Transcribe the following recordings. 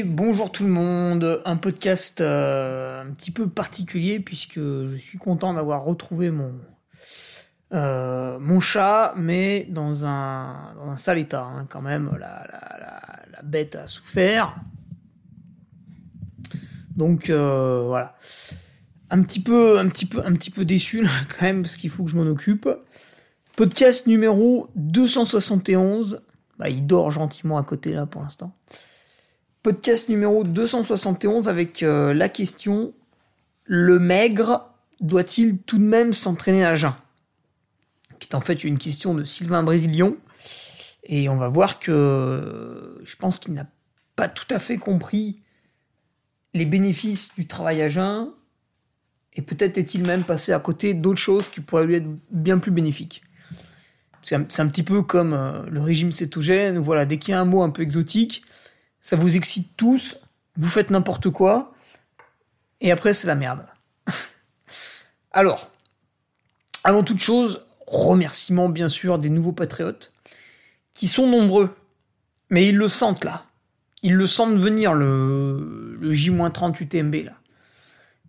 Bonjour tout le monde, un podcast euh, un petit peu particulier puisque je suis content d'avoir retrouvé mon euh, mon chat, mais dans un, dans un sale état hein, quand même. La, la, la, la, bête a souffert. Donc euh, voilà, un petit peu, un petit peu, un petit peu déçu là, quand même parce qu'il faut que je m'en occupe. Podcast numéro 271. Bah, il dort gentiment à côté là pour l'instant podcast numéro 271 avec euh, la question Le maigre doit-il tout de même s'entraîner à jeun? Qui est en fait une question de Sylvain Brésilion. Et on va voir que je pense qu'il n'a pas tout à fait compris les bénéfices du travail à jeun. Et peut-être est-il même passé à côté d'autres choses qui pourraient lui être bien plus bénéfiques. C'est un, un, petit peu comme euh, le régime cétogène. Voilà, dès qu'il y a un mot un peu exotique, ça vous excite tous, vous faites n'importe quoi, et après c'est la merde. Alors, avant toute chose, remerciement bien sûr des nouveaux patriotes, qui sont nombreux, mais ils le sentent là. Ils le sentent venir, le, le J-30 UTMB là.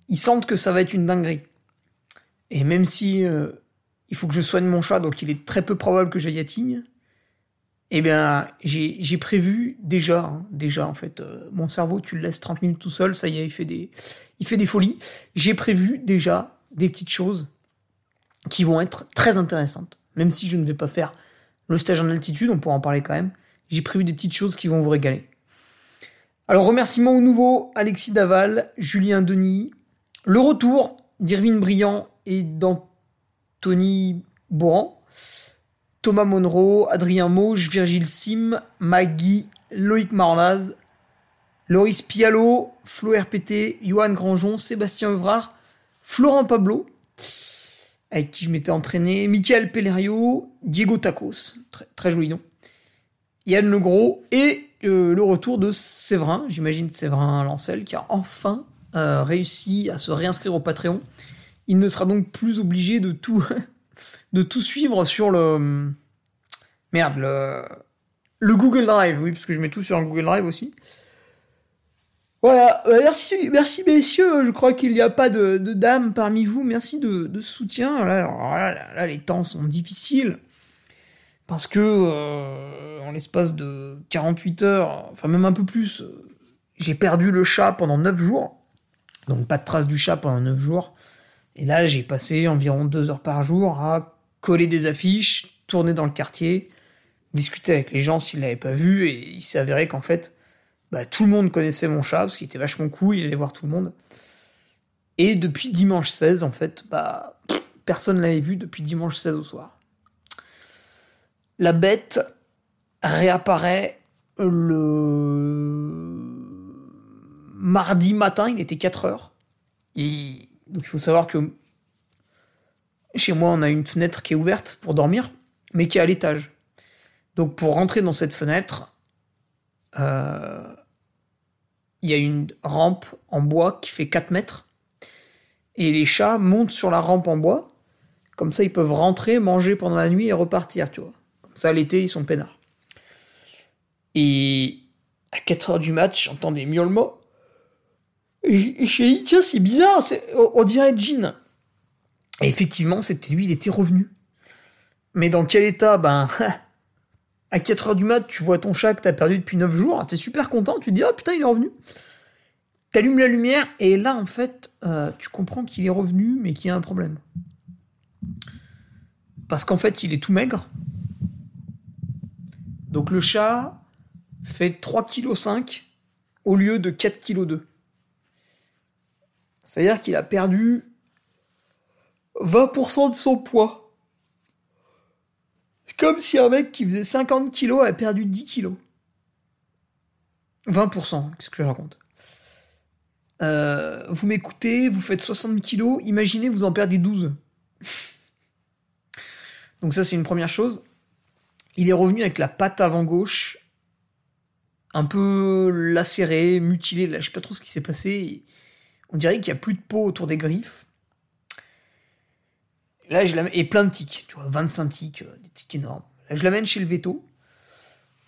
Ils sentent que ça va être une dinguerie. Et même si euh, il faut que je soigne mon chat, donc il est très peu probable que j'aille à eh bien, j'ai prévu déjà, hein, déjà en fait, euh, mon cerveau, tu le laisses 30 minutes tout seul, ça y est, il fait des, folies. J'ai prévu déjà des petites choses qui vont être très intéressantes. Même si je ne vais pas faire le stage en altitude, on pourra en parler quand même. J'ai prévu des petites choses qui vont vous régaler. Alors, remerciements au nouveau Alexis Daval, Julien Denis, le retour d'Irvine Briand et d'Anthony Bourran. Thomas Monroe, Adrien Mauge, Virgile Sim, Maggie, Loïc Marlaz, Loris Pialo, Flo RPT, Johan Grandjon, Sébastien Evrard, Florent Pablo, avec qui je m'étais entraîné, Michael Pellerio, Diego Tacos, très, très joli nom, Yann Legros et euh, le retour de Séverin, j'imagine Séverin Lancel, qui a enfin euh, réussi à se réinscrire au Patreon. Il ne sera donc plus obligé de tout de tout suivre sur le. Merde, le. Le Google Drive, oui, parce que je mets tout sur le Google Drive aussi. Voilà, merci, merci messieurs, je crois qu'il n'y a pas de, dames parmi vous, merci de, soutien. Là, les temps sont difficiles, parce que euh, en l'espace de 48 heures, enfin même un peu plus, j'ai perdu le chat pendant 9 jours, donc pas de trace du chat pendant 9 jours. Et là, j'ai passé environ 2 heures par jour à coller des affiches, tourner dans le quartier, discuter avec les gens s'ils l'avaient pas vu, et il s'est avéré qu'en fait, bah, tout le monde connaissait mon chat, parce qu'il était vachement cool, il allait voir tout le monde. Et depuis dimanche 16, en fait, bah, personne l'avait vu depuis dimanche 16 au soir. La bête réapparaît le mardi matin, il était 4 heures. Donc il faut savoir que chez moi, on a une fenêtre qui est ouverte pour dormir, mais qui est à l'étage. Donc pour rentrer dans cette fenêtre, euh, il y a une rampe en bois qui fait 4 mètres. Et les chats montent sur la rampe en bois. Comme ça, ils peuvent rentrer, manger pendant la nuit et repartir, tu vois. Comme ça, l'été, ils sont peinards. Et à 4 heures du match, j'entends des miaulements. Et je dit, tiens, c'est bizarre, on dirait Jean. Et effectivement, c'était lui, il était revenu. Mais dans quel état Ben, à 4 heures du mat, tu vois ton chat que t'as perdu depuis 9 jours, t'es super content, tu te dis, oh putain, il est revenu. T'allumes la lumière, et là, en fait, euh, tu comprends qu'il est revenu, mais qu'il y a un problème. Parce qu'en fait, il est tout maigre. Donc le chat fait 3,5 kg au lieu de 4,2 kg. C'est-à-dire qu'il a perdu 20% de son poids. Comme si un mec qui faisait 50 kilos a perdu 10 kilos. 20%, qu'est-ce que je raconte? Euh, Vous m'écoutez, vous faites 60 kilos, imaginez vous en perdez 12. Donc ça, c'est une première chose. Il est revenu avec la patte avant gauche un peu lacérée, mutilée. Là, je sais pas trop ce qui s'est passé. On dirait qu'il y a plus de peau autour des griffes. Là, je l'amène. Et plein de tics, tu vois, 25 tics, euh, des tics énormes. Là, je l'amène chez le veto,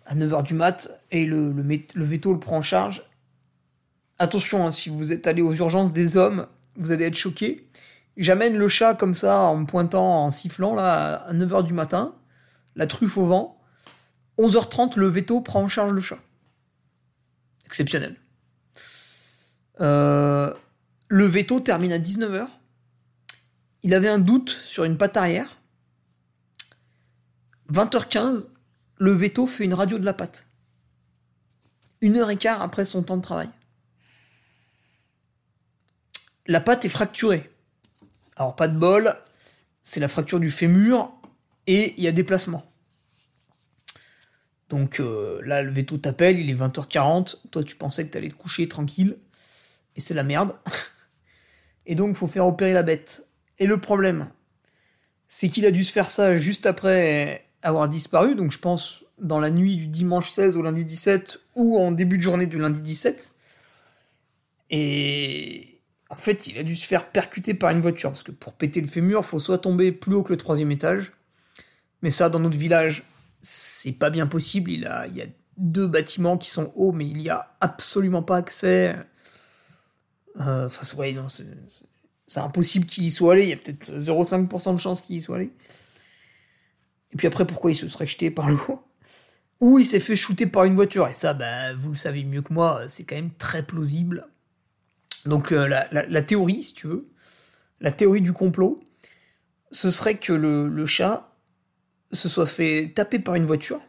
à 9h du mat, et le, le, le veto le prend en charge. Attention, hein, si vous êtes allé aux urgences des hommes, vous allez être choqué. J'amène le chat comme ça, en me pointant, en sifflant, là, à 9h du matin, la truffe au vent. 11h30, le veto prend en charge le chat. Exceptionnel. Euh, le veto termine à 19h. Il avait un doute sur une patte arrière. 20h15, le veto fait une radio de la patte. Une heure et quart après son temps de travail. La patte est fracturée. Alors pas de bol, c'est la fracture du fémur et il y a déplacement. Donc euh, là, le veto t'appelle, il est 20h40, toi tu pensais que t'allais te coucher tranquille, et c'est la merde. et donc faut faire opérer la bête. Et le problème, c'est qu'il a dû se faire ça juste après avoir disparu, donc je pense dans la nuit du dimanche 16 au lundi 17 ou en début de journée du lundi 17. Et en fait, il a dû se faire percuter par une voiture, parce que pour péter le fémur, faut soit tomber plus haut que le troisième étage, mais ça, dans notre village, c'est pas bien possible. Il, il y a deux bâtiments qui sont hauts, mais il y a absolument pas accès. Euh, c'est impossible qu'il y soit allé. Il y a peut-être 0,5% de chance qu'il y soit allé. Et puis après, pourquoi il se serait jeté par le haut? Ou il s'est fait shooter par une voiture. Et ça, bah, vous le savez mieux que moi, c'est quand même très plausible. Donc euh, la, la, théorie, si tu veux, la théorie du complot, ce serait que le, le chat se soit fait taper par une voiture.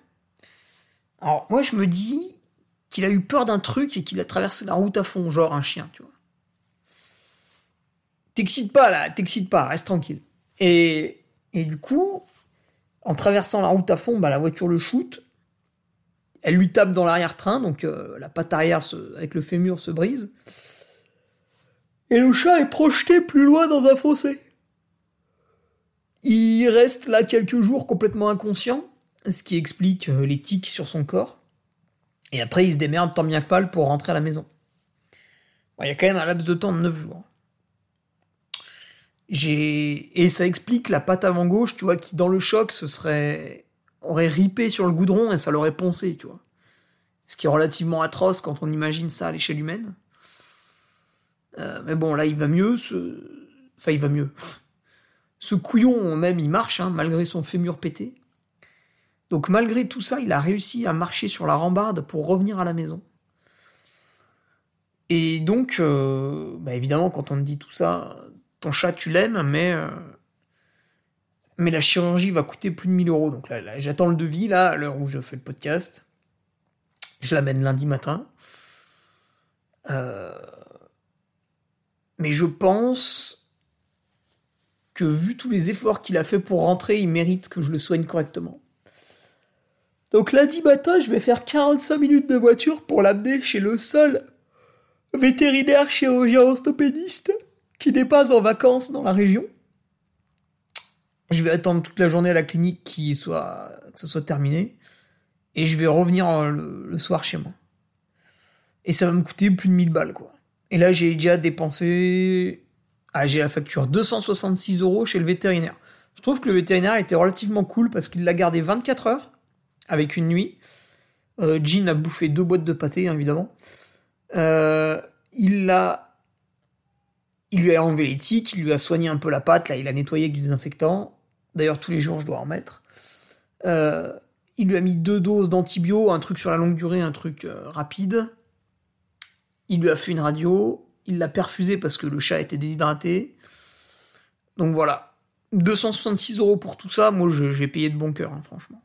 Alors moi je me dis qu'il a eu peur d'un truc et qu'il a traversé la route à fond, genre un chien, tu vois. T'excites pas là, t'excites pas, reste tranquille. Et, du coup, en traversant la route à fond, bah, la voiture le shoot. Elle lui tape dans l'arrière-train, donc euh, la patte arrière avec le fémur se brise. Et le chat est projeté plus loin dans un fossé. Il reste là quelques jours complètement inconscient, ce qui explique euh, les tics sur son corps. Et après, il se démerde tant bien que mal pour rentrer à la maison. Il y a quand même un laps de temps de 9 jours. Et ça explique la patte avant gauche, tu vois, qui dans le choc ce serait aurait ripé sur le goudron et ça l'aurait poncé, tu vois. Ce qui est relativement atroce quand on imagine ça à l'échelle humaine. Euh, mais bon, là, il va mieux. Ce... Enfin, il va mieux. Ce couillon, même, il marche, hein, malgré son fémur pété. Donc, malgré tout ça, il a réussi à marcher sur la rambarde pour revenir à la maison. Et donc, euh, bah, évidemment, quand on dit tout ça, ton chat, tu l'aimes, mais, euh, mais la chirurgie va coûter plus de 1000 euros. Donc là, j'attends le devis, là, à l'heure où je fais le podcast. Je l'amène lundi matin. Mais je pense que vu tous les efforts qu'il a fait pour rentrer, il mérite que je le soigne correctement. Donc lundi matin, je vais faire 45 minutes de voiture pour l'amener chez le seul vétérinaire chirurgien orthopédiste qui n'est pas en vacances dans la région. Je vais attendre toute la journée à la clinique qui soit, que ça soit terminé. Et je vais revenir le, le soir chez moi. Et ça va me coûter plus de 1000 balles, quoi. Et là, j'ai déjà dépensé ah, j'ai la facture 266 euros chez le vétérinaire. Je trouve que le vétérinaire était relativement cool parce qu'il l'a gardé 24 heures avec une nuit. Euh, Jean a bouffé deux boîtes de pâté, hein, évidemment. Euh, il l'a. Il lui a enlevé les il lui a soigné un peu la patte, là il a nettoyé avec du désinfectant. D'ailleurs tous les jours je dois en mettre. Euh, il lui a mis deux doses d'antibio, un truc sur la longue durée, un truc euh, rapide. Il lui a fait une radio, il l'a perfusé parce que le chat était déshydraté. Donc voilà. 266 euros pour tout ça, moi j'ai payé de bon cœur, hein, franchement.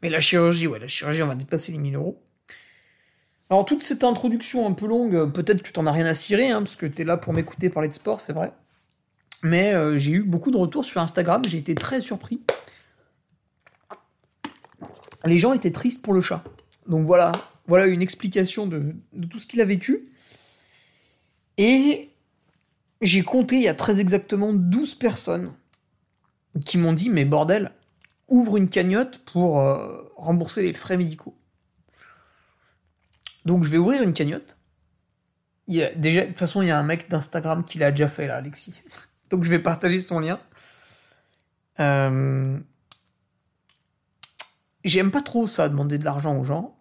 Mais la chirurgie, ouais, la chirurgie, on va dépasser les 1000 euros. Alors toute cette introduction un peu longue, peut-être que tu t'en as rien à cirer, hein, parce que t'es là pour m'écouter parler de sport, c'est vrai. Mais euh, j'ai eu beaucoup de retours sur Instagram, j'ai été très surpris. Les gens étaient tristes pour le chat. Donc voilà, voilà une explication de tout ce qu'il a vécu. Et j'ai compté il y a très exactement 12 personnes qui m'ont dit Mais bordel, ouvre une cagnotte pour euh, rembourser les frais médicaux. Donc je vais ouvrir une cagnotte. Déjà, de toute façon, il y a un mec d'Instagram qui l'a déjà fait là, Alexis. Donc je vais partager son lien. Euh, J'aime pas trop ça, demander de l'argent aux gens.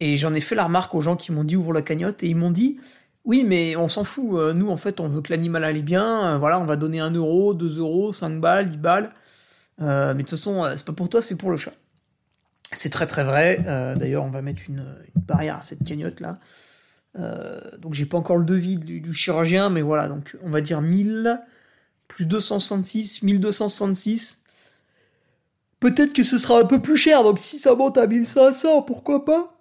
Et j'en ai fait la remarque aux gens qui m'ont dit ouvre la cagnotte et ils m'ont dit oui mais on s'en fout, euh, nous en fait on veut que l'animal aille bien, euh, voilà on va donner 1 euro, 2 euros, 5 balles, 10 balles, mais de toute façon c'est pas pour toi c'est pour le chat. C'est très très vrai, d'ailleurs on va mettre une, barrière à cette cagnotte là. donc j'ai pas encore le devis du, chirurgien mais voilà donc on va dire 1000 plus 266, 1266. Peut-être que ce sera un peu plus cher donc si ça monte à 1500 pourquoi pas?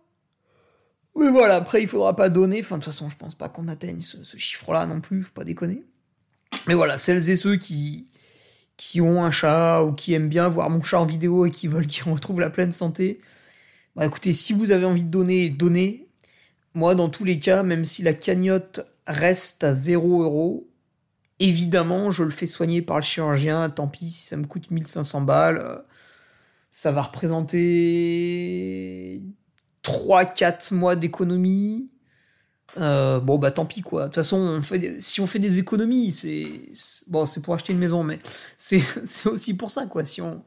Mais voilà, après, il faudra pas donner. Enfin, de toute façon, je pense pas qu'on atteigne ce, chiffre-là non plus, faut pas déconner. Mais voilà, celles et ceux qui, qui ont un chat ou qui aiment bien voir mon chat en vidéo et qui veulent qu'il retrouve la pleine santé, bah écoutez, si vous avez envie de donner, donnez. Moi, dans tous les cas, même si la cagnotte reste à 0 euros, évidemment, je le fais soigner par le chirurgien. Tant pis si ça me coûte 1500 balles. Ça va représenter 3-4 mois d'économie. Euh, bon bah tant pis quoi. De toute façon, on fait si on fait des économies, c'est bon, c'est pour acheter une maison, mais c'est aussi pour ça quoi. Si on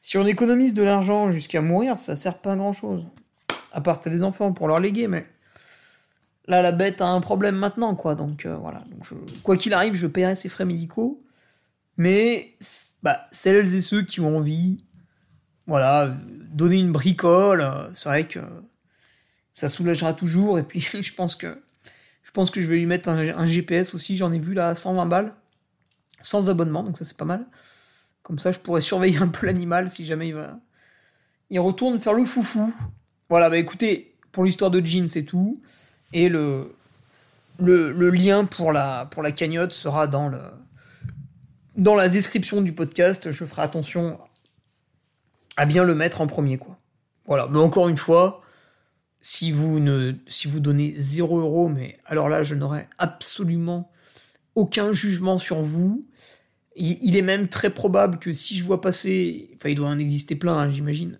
si on économise de l'argent jusqu'à mourir, ça sert pas à grand chose. À part des enfants pour leur léguer, mais là la bête a un problème maintenant quoi. Donc euh, voilà. Quoi qu'il arrive, je paierai ses frais médicaux. Mais bah, celles et ceux qui ont envie, voilà, donner une bricole, euh, c'est vrai que ça soulagera toujours. Et puis, je pense que je pense que je vais lui mettre un, GPS aussi. J'en ai vu là 120 balles, sans abonnement, donc ça c'est pas mal. Comme ça, je pourrais surveiller un peu l'animal si jamais il va. Il retourne faire le foufou. Voilà, bah écoutez, pour l'histoire de Jean, c'est tout. Et le, le, lien pour la, pour cagnotte sera dans, le, dans la description du podcast. Je ferai attention à bien le mettre en premier, quoi. Voilà, mais encore une fois, si vous, ne, si vous donnez 0 euros, mais alors là, je n'aurai absolument aucun jugement sur vous. Il, est même très probable que si je vois passer, enfin, il doit en exister plein, hein, j'imagine,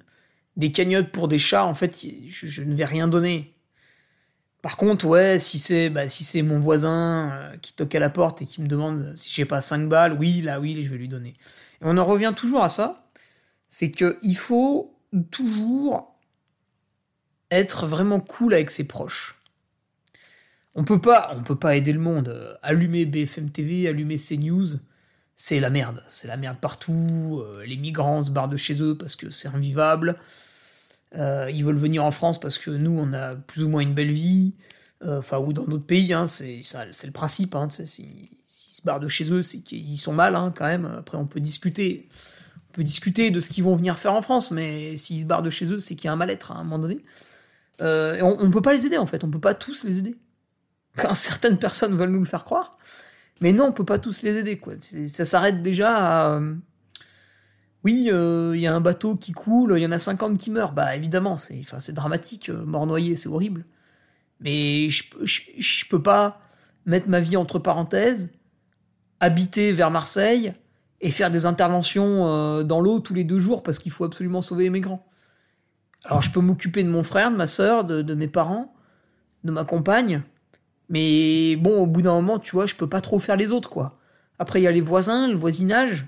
des cagnottes pour des chats, en fait, je, ne vais rien donner. Par contre, ouais, si c'est bah, si c'est mon voisin euh, qui toque à la porte et qui me demande si j'ai pas 5 balles, oui, là, oui, je vais lui donner. Et on en revient toujours à ça, c'est qu'il faut toujours être vraiment cool avec ses proches. On peut pas, on peut pas aider le monde. Allumer BFM TV, allumer CNews, c'est la merde. C'est la merde partout. Euh, les migrants se barrent de chez eux parce que c'est invivable. Euh, ils veulent venir en France parce que nous, on a plus ou moins une belle vie. Euh, enfin, ou dans d'autres pays, hein, c'est le principe. Hein, S'ils se barrent de chez eux, c'est qu'ils sont mal hein, quand même. Après, on peut discuter. On peut discuter de ce qu'ils vont venir faire en France, mais s'ils se barrent de chez eux, c'est qu'il y a un mal-être à un moment donné. Euh, on, ne peut pas les aider en fait, on peut pas tous les aider. Quand certaines personnes veulent nous le faire croire, mais non, on peut pas tous les aider quoi. Ça s'arrête déjà à euh, oui, euh, il y a un bateau qui coule, il y en a 50 qui meurent. Bah évidemment, c'est dramatique, mort noyé, c'est horrible. Mais je, je, peux pas mettre ma vie entre parenthèses, habiter vers Marseille et faire des interventions dans l'eau tous les deux jours parce qu'il faut absolument sauver les migrants. Alors je peux m'occuper de mon frère, de ma soeur, de, mes parents, de ma compagne, mais bon, au bout d'un moment, tu vois, je peux pas trop faire les autres, quoi. Après, il y a les voisins, le voisinage,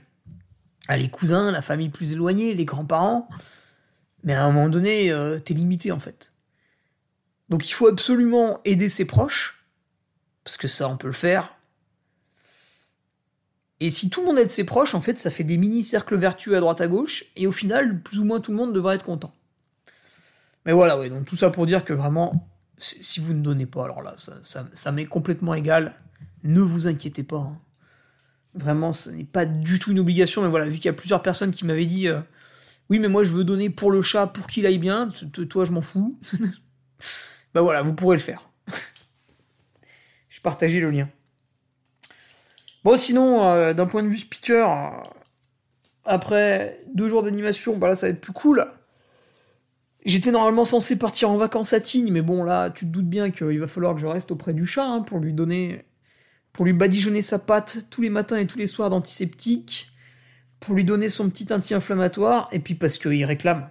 ah, les cousins, la famille plus éloignée, les grands-parents. Mais à un moment donné, euh, t'es limité, en fait. Donc il faut absolument aider ses proches, parce que ça, on peut le faire. Et si tout le monde aide ses proches, en fait, ça fait des mini-cercles vertueux à droite à gauche, et au final, plus ou moins tout le monde devrait être content. Mais voilà, ouais, donc tout ça pour dire que vraiment, si vous ne donnez pas, alors là, ça, ça, m'est complètement égal. Ne vous inquiétez pas. Hein. Vraiment, ce n'est pas du tout une obligation, mais voilà, vu qu'il y a plusieurs personnes qui m'avaient dit euh, Oui, mais moi je veux donner pour le chat, pour qu'il aille bien, toi je m'en fous. bah voilà, vous pourrez le faire. je partageais le lien. Bon, sinon, euh, d'un point de vue speaker, euh, après deux jours d'animation, bah là ça va être plus cool. J'étais normalement censé partir en vacances à Tignes, mais bon, là, tu te doutes bien qu'il va falloir que je reste auprès du chat hein, pour lui donner. pour lui badigeonner sa patte tous les matins et tous les soirs d'antiseptique, pour lui donner son petit anti-inflammatoire, et puis parce qu'il réclame.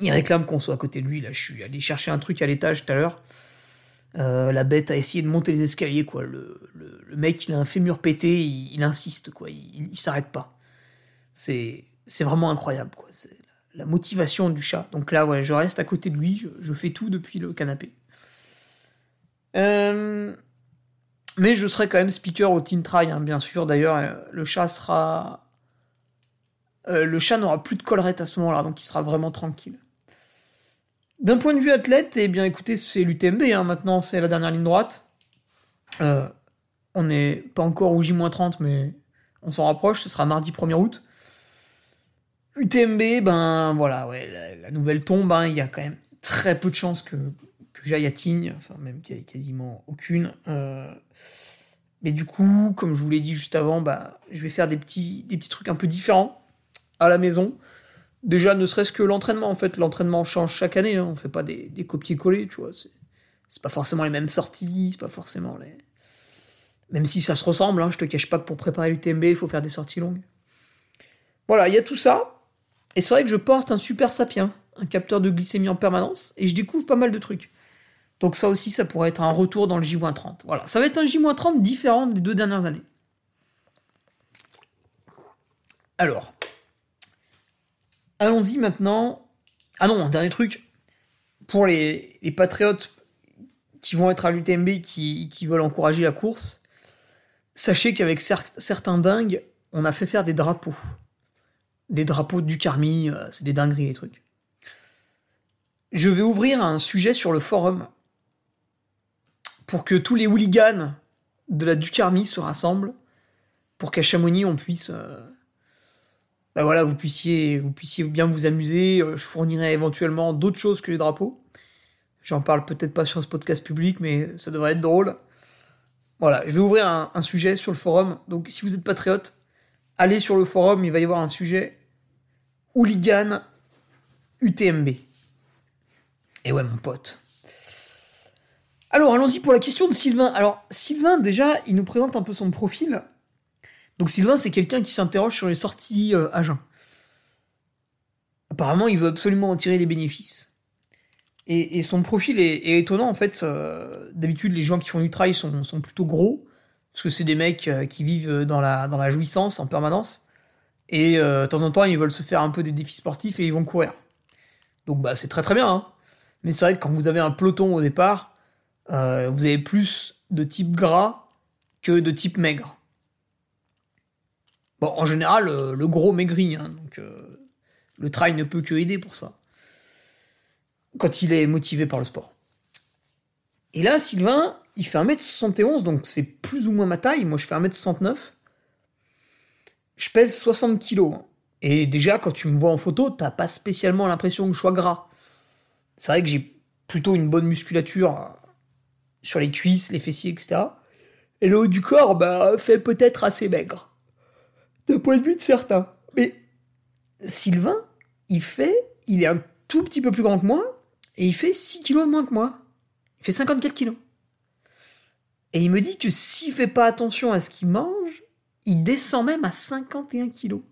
Il réclame qu'on soit à côté de lui. Là, je suis allé chercher un truc à l'étage tout à l'heure. Euh, la bête a essayé de monter les escaliers, quoi. Le, mec, il a un fémur pété, il, insiste, quoi. Il, il s'arrête pas. C'est, c'est vraiment incroyable, quoi. La motivation du chat. Donc là, ouais, je reste à côté de lui, je, fais tout depuis le canapé. Euh, mais je serai quand même speaker au Teen Try, hein, bien sûr. D'ailleurs, euh, le chat sera. le chat n'aura plus de collerette à ce moment-là, donc il sera vraiment tranquille. D'un point de vue athlète, eh bien écoutez, c'est l'UTMB, hein, maintenant c'est la dernière ligne droite. Euh, on n'est pas encore au J-30, mais on s'en rapproche, ce sera mardi 1er août. UTMB, ben voilà, ouais, la, nouvelle tombe, hein, il y a quand même très peu de chances que, que j'aille à Tignes, enfin même qu'il y ait quasiment aucune. Euh, mais du coup, comme je vous l'ai dit juste avant, bah, je vais faire des petits, des petits trucs un peu différents à la maison. Déjà, ne serait-ce que l'entraînement, en fait, l'entraînement change chaque année, hein. on fait pas des, des copier-coller, tu vois, c'est pas forcément les mêmes sorties, c'est pas forcément les... Même si ça se ressemble, hein, je te cache pas que pour préparer l'UTMB, il faut faire des sorties longues. Voilà, il y a tout ça, et c'est vrai que je porte un super sapien, un capteur de glycémie en permanence, et je découvre pas mal de trucs. Donc ça aussi, ça pourrait être un retour dans le J-30. Voilà, ça va être un J-30 différent des deux dernières années. Alors, Allons-y maintenant. Ah non, un dernier truc. Pour les, patriotes qui vont être à l'UTMB, qui, qui veulent encourager la course, sachez qu'avec certains dingues, on a fait faire des drapeaux. Des drapeaux du Carmi, euh, c'est des dingueries les trucs. Je vais ouvrir un sujet sur le forum pour que tous les hooligans de la Ducarmi se rassemblent pour qu'à Chamonix on puisse bah voilà, vous puissiez, vous puissiez bien vous amuser. Euh, je fournirai éventuellement d'autres choses que les drapeaux. J'en parle peut-être pas sur ce podcast public, mais ça devrait être drôle. Voilà, je vais ouvrir un, sujet sur le forum. Donc si vous êtes patriote, allez sur le forum, il va y avoir un sujet hooligan UTMB. Et ouais, mon pote. Alors, allons-y pour la question de Sylvain. Alors, Sylvain, déjà, il nous présente un peu son profil. Donc Sylvain, c'est quelqu'un qui s'interroge sur les sorties euh, à jeun. Apparemment, il veut absolument en tirer des bénéfices. Et, son profil est, étonnant, en fait. D'habitude, les gens qui font du trail sont, plutôt gros, parce que c'est des mecs euh, qui vivent dans la jouissance en permanence. Et euh, de temps en temps, ils veulent se faire un peu des défis sportifs et ils vont courir. Donc bah, c'est très très bien. Hein. Mais c'est vrai que quand vous avez un peloton au départ, vous avez plus de type gras que de type maigre. Bon, en général, euh, le gros maigrit, hein, donc euh, le trail ne peut que aider pour ça. Quand il est motivé par le sport. Et là, Sylvain, il fait 1m71, donc c'est plus ou moins ma taille. Moi, je fais 1m69. Je pèse 60 kg. Hein. Et déjà, quand tu me vois en photo, t'as pas spécialement l'impression que je sois gras. C'est vrai que j'ai plutôt une bonne musculature euh, sur les cuisses, les fessiers, etc. Et le haut du corps, bah, fait peut-être assez maigre d'un point de vue de certains. Mais Sylvain, il fait, il est un tout petit peu plus grand que moi, et il fait 6 kilos de moins que moi. Il fait 54 kilos. Et il me dit que s'il fait pas attention à ce qu'il mange, il descend même à 51 kilos.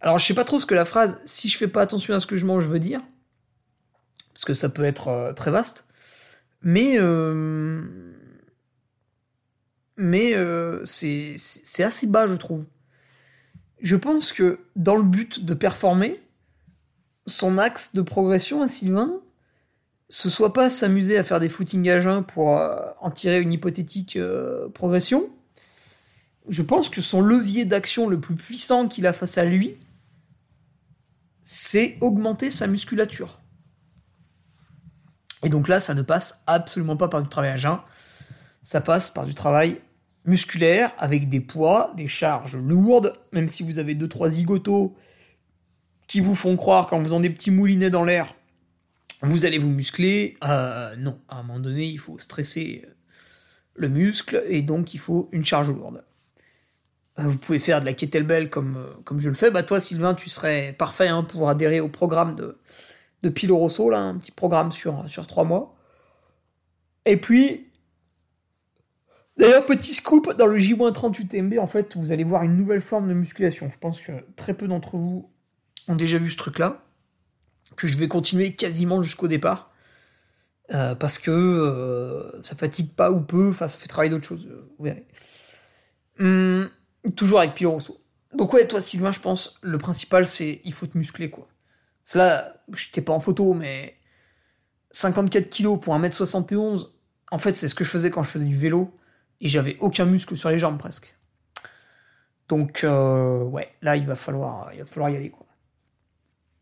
Alors je sais pas trop ce que la phrase si je fais pas attention à ce que je mange veut dire, parce que ça peut être euh, très vaste, mais euh, mais euh, c'est assez bas je trouve je pense que dans le but de performer, son axe de progression à Sylvain, ce soit pas s'amuser à faire des footings à jeun pour en tirer une hypothétique progression. Je pense que son levier d'action le plus puissant qu'il a face à lui, c'est augmenter sa musculature. Et donc là, ça ne passe absolument pas par du travail à jeun, ça passe par du travail musculaire avec des poids, des charges lourdes, même si vous avez 2-3 zigotos qui vous font croire qu'en faisant des petits moulinets dans l'air, vous allez vous muscler. Euh, non, à un moment donné, il faut stresser le muscle et donc il faut une charge lourde. Euh, vous pouvez faire de la kettlebell comme, euh, comme je le fais. Bah toi, Sylvain, tu serais parfait hein, pour adhérer au programme de, de Pilo Rosso, là, un petit programme sur, sur 3 mois. Et puis, D'ailleurs, petit scoop, dans le J-30 UTMB, en fait, vous allez voir une nouvelle forme de musculation. Je pense que très peu d'entre vous ont déjà vu ce truc-là, que je vais continuer quasiment jusqu'au départ, euh, parce que euh, ça fatigue pas ou peu, enfin, ça fait travailler d'autres choses, vous verrez. Hum, toujours avec Pio Rosso. Donc ouais, toi, Sylvain, je pense, le principal, c'est il faut te muscler, quoi. Cela, je t'ai pas en photo, mais 54 kilos pour 1m71, en fait, c'est ce que je faisais quand je faisais du vélo et j'avais aucun muscle sur les jambes presque. Donc euh, ouais, là il va falloir, il falloir y aller quoi.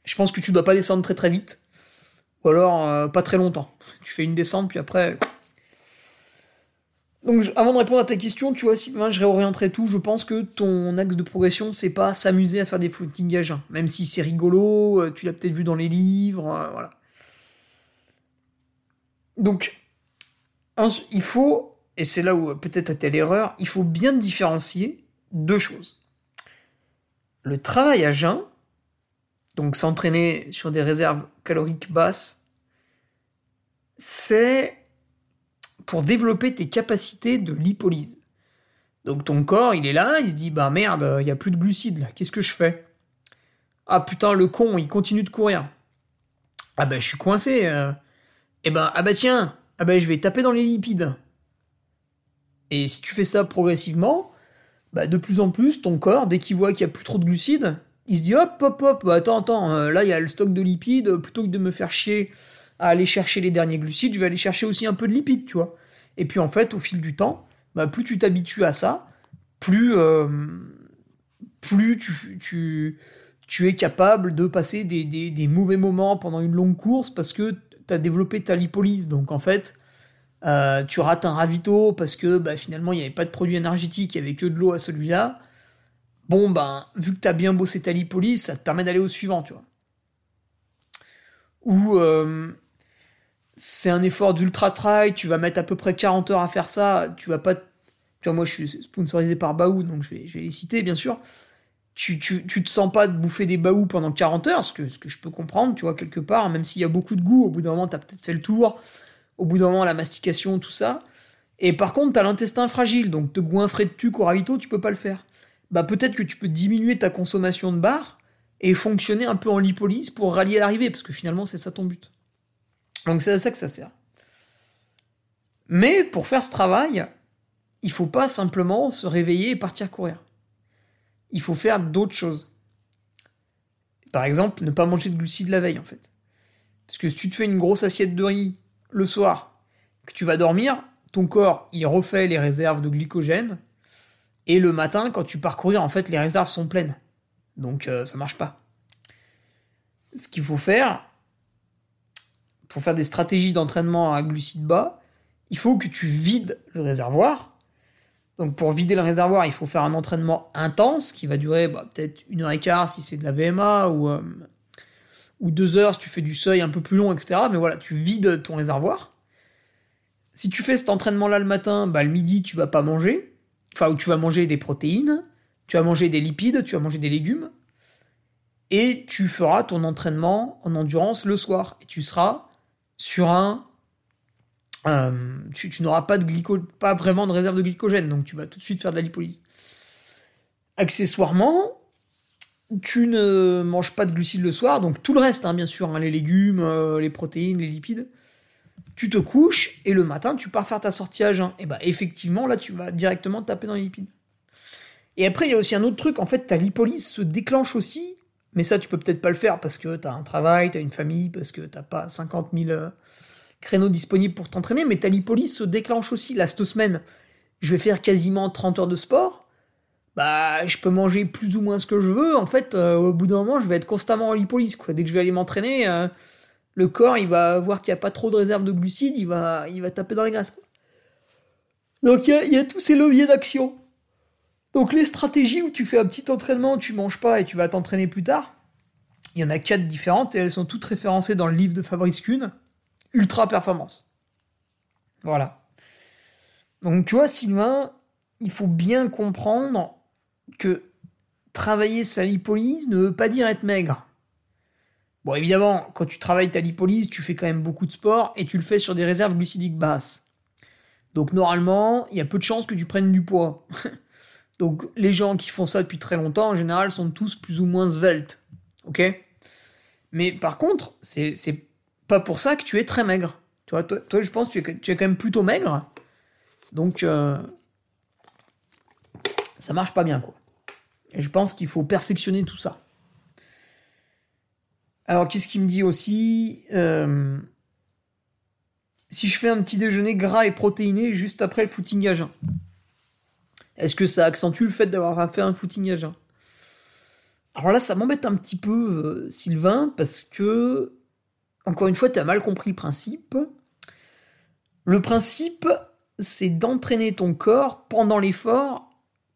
Je pense que tu dois pas descendre très très vite, ou alors euh, pas très longtemps. Tu fais une descente puis après. Donc avant de répondre à ta question, tu vois Sylvain, je réorienterai tout. Je pense que ton axe de progression c'est pas s'amuser à faire des footings à jeun, même si c'est rigolo, euh, tu l'as peut-être vu dans les livres, voilà. Donc il faut et c'est là où peut-être a telle l'erreur, il faut bien différencier deux choses. Le travail à jeun, donc s'entraîner sur des réserves caloriques basses, c'est pour développer tes capacités de lipolyse. Donc ton corps, il est là, il se dit bah merde, il y a plus de glucides là, qu'est-ce que je fais? Ah putain, le con, il continue de courir. Ah bah je suis coincé. Euh. Eh ben ah bah tiens, ah bah je vais taper dans les lipides. Et si tu fais ça progressivement, bah de plus en plus, ton corps, dès qu'il voit qu'il n'y a plus trop de glucides, il se dit hop, hop, hop, bah attends, attends, euh, là il y a le stock de lipides, plutôt que de me faire chier à aller chercher les derniers glucides, je vais aller chercher aussi un peu de lipides, tu vois. Et puis en fait, au fil du temps, bah, plus tu t'habitues à ça, plus, euh, plus tu, tu, es capable de passer des, des, des, mauvais moments pendant une longue course parce que tu as développé ta lipolyse. Donc en fait, euh, tu rates un ravito parce que bah, finalement il n'y avait pas de produit énergétique, il n'y avait que de l'eau à celui-là. Bon, ben, vu que tu as bien bossé ta lipolyse, ça te permet d'aller au suivant, tu vois. Ou euh, c'est un effort d'ultra trail, tu vas mettre à peu près 40 heures à faire ça, tu vas pas. Tu vois, moi je suis sponsorisé par Baou, donc je vais, les citer bien sûr. Tu, tu, tu, te sens pas de bouffer des baous pendant 40 heures, ce que, ce que je peux comprendre, tu vois, quelque part, même s'il y a beaucoup de goût, au bout d'un moment, tu as peut-être fait le tour, au bout d'un moment, la mastication, tout ça. Et par contre, t'as l'intestin fragile, donc te goinfrer de tuque au ravito, tu peux pas le faire. Bah peut-être que tu peux diminuer ta consommation de bar et fonctionner un peu en lipolyse pour rallier l'arrivée, parce que finalement, c'est ça ton but. Donc c'est à ça que ça sert. Mais pour faire ce travail, il faut pas simplement se réveiller et partir courir. Il faut faire d'autres choses. Par exemple, ne pas manger de glucides la veille, en fait. Parce que si tu te fais une grosse assiette de riz le soir, que tu vas dormir, ton corps, il refait les réserves de glycogène, et le matin, quand tu pars courir, en fait, les réserves sont pleines. Donc, euh, ça marche pas. Ce qu'il faut faire, pour faire des stratégies d'entraînement à glucides bas, il faut que tu vides le réservoir. Donc, pour vider le réservoir, il faut faire un entraînement intense qui va durer bah, peut-être une heure et quart si c'est de la VMA ou euh, ou deux heures si tu fais du seuil un peu plus long, etc. Mais voilà, tu vides ton réservoir. Si tu fais cet entraînement-là le matin, bah, le midi, tu vas pas manger. Enfin, ou tu vas manger des protéines, tu vas manger des lipides, tu vas manger des légumes. Et tu feras ton entraînement en endurance le soir. Et tu seras sur un. Euh, tu, n'auras pas, de glyco, pas vraiment de réserve de glycogène, donc tu vas tout de suite faire de la lipolyse. Accessoirement, tu ne manges pas de glucides le soir, donc tout le reste, hein, bien sûr, hein, les légumes, euh, les protéines, les lipides. Tu te couches et le matin, tu pars faire ta sortie à jeun. Et bah, effectivement, là, tu vas directement taper dans les lipides. Et après, il y a aussi un autre truc, en fait, ta lipolyse se déclenche aussi, mais ça, tu peux peut-être pas le faire parce que tu as un travail, tu as une famille, parce que t'as pas 50 000 euh, créneaux disponibles pour t'entraîner, mais ta lipolyse se déclenche aussi. Là, cette semaine, je vais faire quasiment 30 heures de sport bah je peux manger plus ou moins ce que je veux. En fait, euh, au bout d'un moment, je vais être constamment en lipolyse. Quoi. Dès que je vais aller m'entraîner, euh, le corps, il va voir qu'il n'y a pas trop de réserve de glucides, il va, il va taper dans les graisses. Donc il y, a tous ces leviers d'action. Donc les stratégies où tu fais un petit entraînement, tu manges pas et tu vas t'entraîner plus tard, il y en a quatre différentes et elles sont toutes référencées dans le livre de Fabrice Kuhn, Ultra Performance. Voilà. Donc tu vois, Sylvain, il faut bien comprendre que travailler sa lipolyse ne veut pas dire être maigre. Bon, évidemment, quand tu travailles ta lipolyse, tu fais quand même beaucoup de sport et tu le fais sur des réserves glucidiques basses. Donc normalement, il y a peu de chances que tu prennes du poids. Donc les gens qui font ça depuis très longtemps, en général, sont tous plus ou moins sveltes. Ok? Mais par contre, c'est pas pour ça que tu es très maigre. Toi, je pense que tu es, tu quand même plutôt maigre. Donc, euh, ça marche pas bien, quoi. Je pense qu'il faut perfectionner tout ça. Alors, qu'est-ce qu'il me dit aussi euh, Si je fais un petit déjeuner gras et protéiné juste après le footing à jeun, est-ce que ça accentue le fait d'avoir fait un footing à jeun? Alors là, ça m'embête un petit peu, euh, Sylvain, parce que, encore une fois, tu as mal compris le principe. Le principe, c'est d'entraîner ton corps pendant l'effort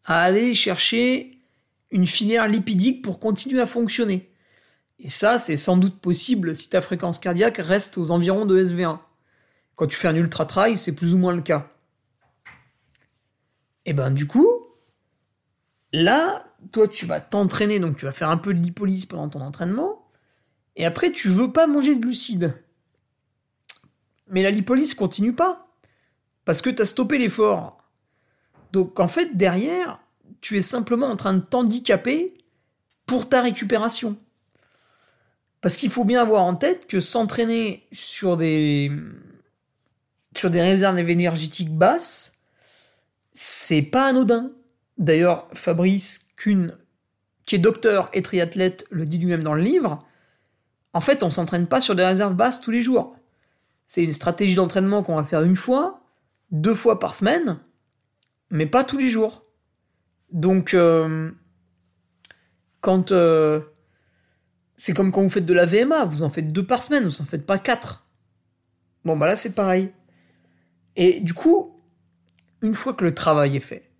à aller chercher une filière lipidique pour continuer à fonctionner. Et ça, c'est sans doute possible si ta fréquence cardiaque reste aux environs de SV1. Quand tu fais un ultra trail, c'est plus ou moins le cas. Et ben du coup, là, toi tu vas t'entraîner, donc tu vas faire un peu de lipolyse pendant ton entraînement, et après tu veux pas manger de glucides. Mais la lipolyse continue pas, parce que tu as stoppé l'effort. Donc en fait, derrière, tu es simplement en train de t'handicaper pour ta récupération. Parce qu'il faut bien avoir en tête que s'entraîner sur des, sur des réserves énergétiques basses, c'est pas anodin. D'ailleurs, Fabrice Kuhn, qui est docteur et triathlète, le dit lui-même dans le livre. En fait, on s'entraîne pas sur des réserves basses tous les jours. C'est une stratégie d'entraînement qu'on va faire une fois, deux fois par semaine, mais pas tous les jours. Donc, euh, quand euh, c'est comme quand vous faites de la VMA, vous en faites deux par semaine, vous en faites pas quatre. Bon, bah là, c'est pareil. Et du coup, une fois que le travail est fait,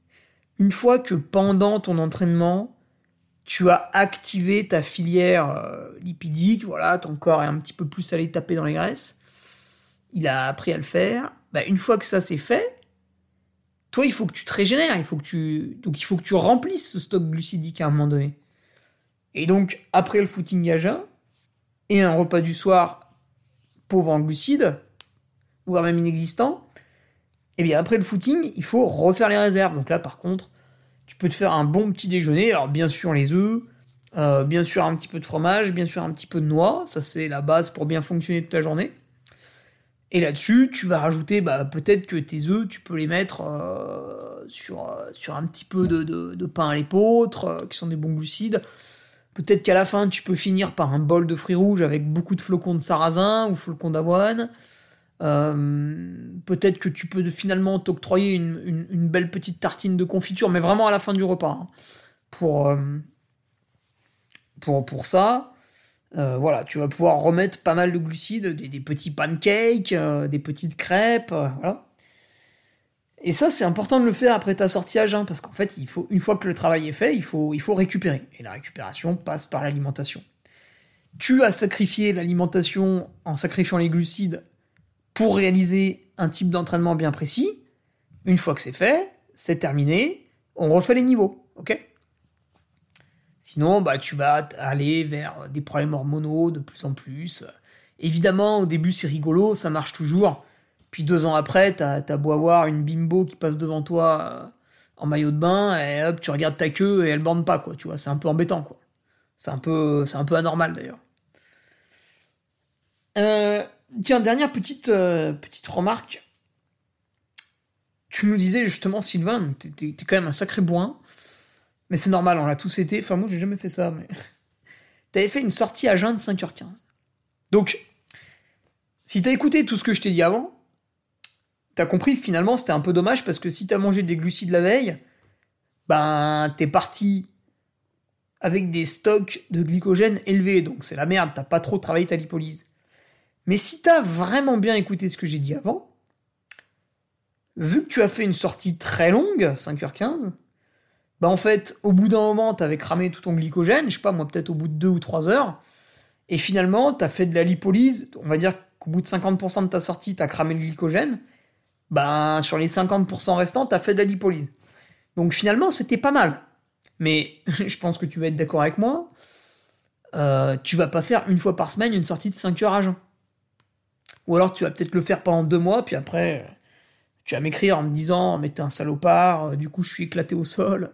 une fois que pendant ton entraînement, tu as activé ta filière euh, lipidique, voilà, ton corps est un petit peu plus allé taper dans les graisses, il a appris à le faire, bah une fois que ça c'est fait, toi il faut que tu te régénères, il faut que tu, donc il faut que tu remplisses ce stock glucidique à un moment donné. Et donc, après le footing à jeun, et un repas du soir pauvre en glucides, voire même inexistant, et eh bien après le footing, il faut refaire les réserves. Donc là, par contre, tu peux te faire un bon petit déjeuner. Alors bien sûr les œufs, euh, bien sûr un petit peu de fromage, bien sûr un petit peu de noix. Ça c'est la base pour bien fonctionner toute la journée. Et là-dessus, tu vas rajouter, bah, peut-être que tes œufs, tu peux les mettre euh, sur, euh, sur un petit peu de, de pain à l'épeautre, qui sont des bons glucides. Peut-être qu'à la fin, tu peux finir par un bol de fruits rouges avec beaucoup de flocons de sarrasin ou flocons d'avoine. Euh, peut-être que tu peux finalement t'octroyer une, belle petite tartine de confiture, mais vraiment à la fin du repas. Hein. pour, euh, pour, pour ça, euh, voilà, tu vas pouvoir remettre pas mal de glucides, des, petits pancakes, des petites crêpes. Et ça, c'est important de le faire après ta sortie à jeun, parce qu'en fait, il faut, une fois que le travail est fait, il faut, il faut récupérer. Et la récupération passe par l'alimentation. Tu as sacrifié l'alimentation en sacrifiant les glucides pour réaliser un type d'entraînement bien précis. Une fois que c'est fait, c'est terminé, on refait les niveaux, ok? Sinon, bah, tu vas aller vers des problèmes hormonaux de plus en plus. Évidemment, au début, c'est rigolo, ça marche toujours. Puis deux ans après, t'as as beau avoir une bimbo qui passe devant toi euh, en maillot de bain, et hop, tu regardes ta queue et elle bande pas, quoi. Tu vois, c'est un peu embêtant, quoi. C'est un peu, c'est un peu anormal d'ailleurs. Euh, tiens, dernière petite, euh, petite remarque. Tu nous disais justement, Sylvain, t'es quand même un sacré boin. Mais c'est normal, on l'a tous été. Enfin, moi, j'ai jamais fait ça, mais. T'avais fait une sortie à jeun de 5h15. Donc, si t'as écouté tout ce que je t'ai dit avant, t'as compris finalement c'était un peu dommage parce que si t'as mangé des glucides la veille, ben t'es parti avec des stocks de glycogène élevés, donc c'est la merde, t'as pas trop travaillé ta lipolyse. Mais si t'as vraiment bien écouté ce que j'ai dit avant, vu que tu as fait une sortie très longue, 5h15, bah en fait, au bout d'un moment, t'avais cramé tout ton glycogène, je sais pas, moi peut-être au bout de 2 ou 3 heures, et finalement, t'as fait de la lipolyse, on va dire qu'au bout de 50% de ta sortie, t'as cramé le glycogène, ben sur les 50% restants, t'as fait de la lipolyse. Donc finalement, c'était pas mal. Mais je pense que tu vas être d'accord avec moi. Euh, tu vas pas faire une fois par semaine une sortie de 5 heures à jeun. Ou alors tu vas peut-être le faire pendant deux mois, puis après, Tu vas m'écrire en me disant, mais t'es un salopard, euh, du coup je suis éclaté au sol.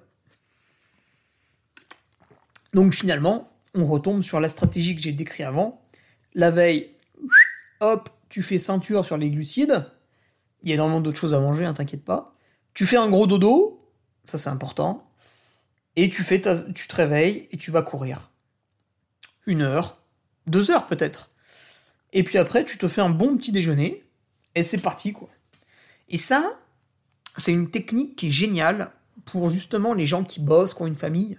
Donc finalement, on retombe sur la stratégie que j'ai décrite avant. La veille, hop, tu fais ceinture sur les glucides. Il y a énormément d'autres choses à manger, hein, t'inquiète pas. Tu fais un gros dodo, ça c'est important. Et tu, fais tu te réveilles et tu vas courir. Une heure, deux heures peut-être. Et puis après, tu te fais un bon petit déjeuner. Et c'est parti, quoi. Et ça, c'est une technique qui est géniale pour justement les gens qui bossent, qui ont une famille,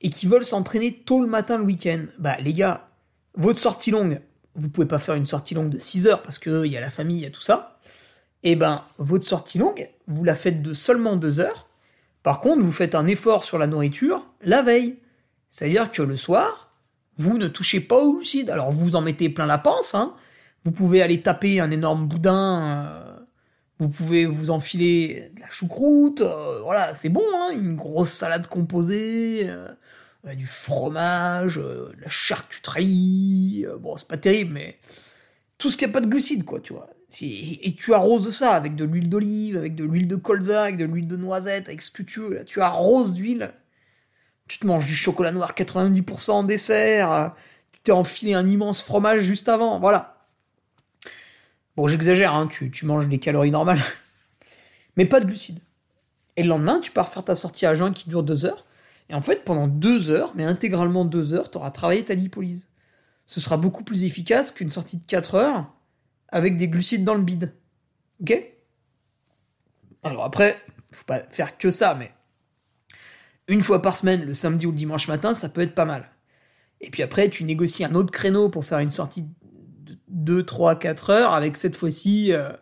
et qui veulent s'entraîner tôt le matin le week-end. Bah les gars, votre sortie longue, vous pouvez pas faire une sortie longue de 6 heures parce qu'il y a la famille, il y a tout ça. Et eh ben, votre sortie longue, vous la faites de seulement 2 heures. Par contre, vous faites un effort sur la nourriture la veille. C'est-à-dire que le soir, vous ne touchez pas au glucides. Alors vous en mettez plein la panse, hein. Vous pouvez aller taper un énorme boudin, euh, vous pouvez vous enfiler de la choucroute, euh, voilà, c'est bon, hein, une grosse salade composée, euh, du fromage, de la charcuterie, bon, c'est pas terrible, mais tout ce qui a pas de glucides, quoi, tu vois. Et tu arroses ça avec de l'huile d'olive, avec de l'huile de colza, avec de l'huile de noisette, avec ce que tu veux. Tu arroses d'huile. Tu te manges du chocolat noir 90% en dessert. Tu t'es enfilé un immense fromage juste avant. Voilà. Bon, j'exagère, hein, tu, tu manges des calories normales. Mais pas de glucides. Et le lendemain, tu pars faire ta sortie à jeun qui dure deux heures. Et en fait, pendant deux heures, mais intégralement deux heures, tu auras travaillé ta lipolyse. Ce sera beaucoup plus efficace qu'une sortie de 4 heures avec des glucides dans le bide. Ok? Alors après, faut pas faire que ça, mais une fois par semaine, le samedi ou le dimanche matin, ça peut être pas mal. Et puis après, tu négocies un autre créneau pour faire une sortie de 2, 3, 4 heures avec cette fois-ci euh,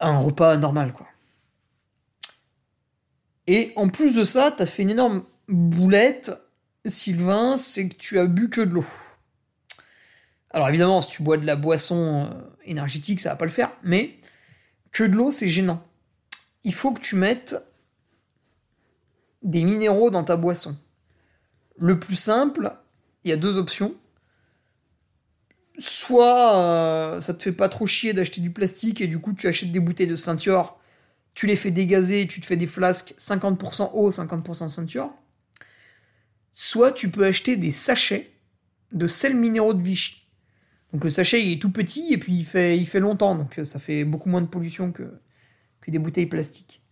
un repas normal, quoi. Et en plus de ça, t'as fait une énorme boulette, Sylvain, c'est que tu as bu que de l'eau. Alors évidemment, si tu bois de la boisson euh, énergétique, ça va pas le faire, mais que de l'eau, c'est gênant. Il faut que tu mettes des minéraux dans ta boisson. Le plus simple, il y a deux options. Soit euh, ça te fait pas trop chier d'acheter du plastique et du coup tu achètes des bouteilles de ceinture, tu les fais dégazer, tu te fais des flasques 50% eau, 50% ceinture. Soit tu peux acheter des sachets de sel minéraux de Vichy. Donc le sachet il est tout petit et puis il fait, il fait longtemps, donc ça fait beaucoup moins de pollution que, que des bouteilles plastiques.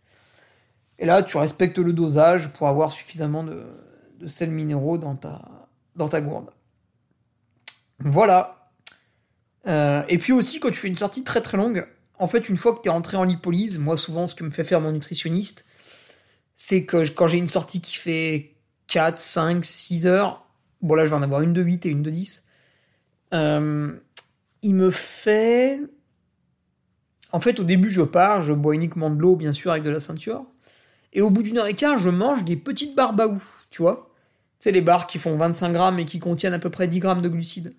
Et là, tu respectes le dosage pour avoir suffisamment de, de sels minéraux dans ta, dans ta gourde. Voilà. Euh, et puis aussi, quand tu fais une sortie très très longue, en fait, une fois que tu es entré en lipolyse, moi souvent, ce que me fait faire mon nutritionniste, c'est que quand j'ai une sortie qui fait 4, 5, 6 heures, bon là je vais en avoir une de 8 et une de 10, euh, il me fait. En fait, au début, je pars, je bois uniquement de l'eau, bien sûr, avec de la ceinture. Et au bout d'une heure et quart, je mange des petites barres baou, tu vois. Tu sais, les barres qui font 25 grammes et qui contiennent à peu près 10 grammes de glucides.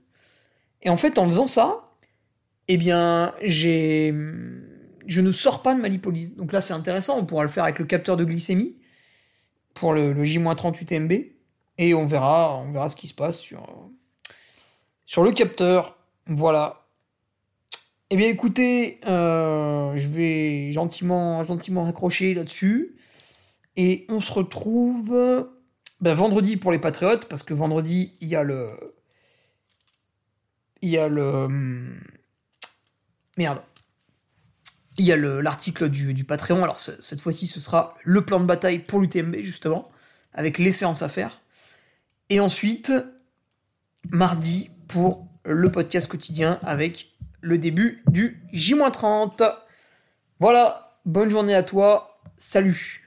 Et en fait, en faisant ça, eh bien, j'ai. Je ne sors pas de ma lipolyse. Donc là, c'est intéressant, on pourra le faire avec le capteur de glycémie pour le, le J-38 TMB. Et on verra, on verra ce qui se passe sur, sur le capteur. Voilà. Eh bien écoutez, euh, je vais gentiment, gentiment raccrocher là-dessus. Et on se retrouve ben, vendredi pour les Patriotes, parce que vendredi, il y a le. Il y a le. Merde. Il y a l'article du, du, Patreon. Alors cette fois-ci, ce sera le plan de bataille pour l'UTMB, justement, avec les séances à faire. Et ensuite, mardi, pour le podcast quotidien avec le début du J-30. Voilà, bonne journée à toi, salut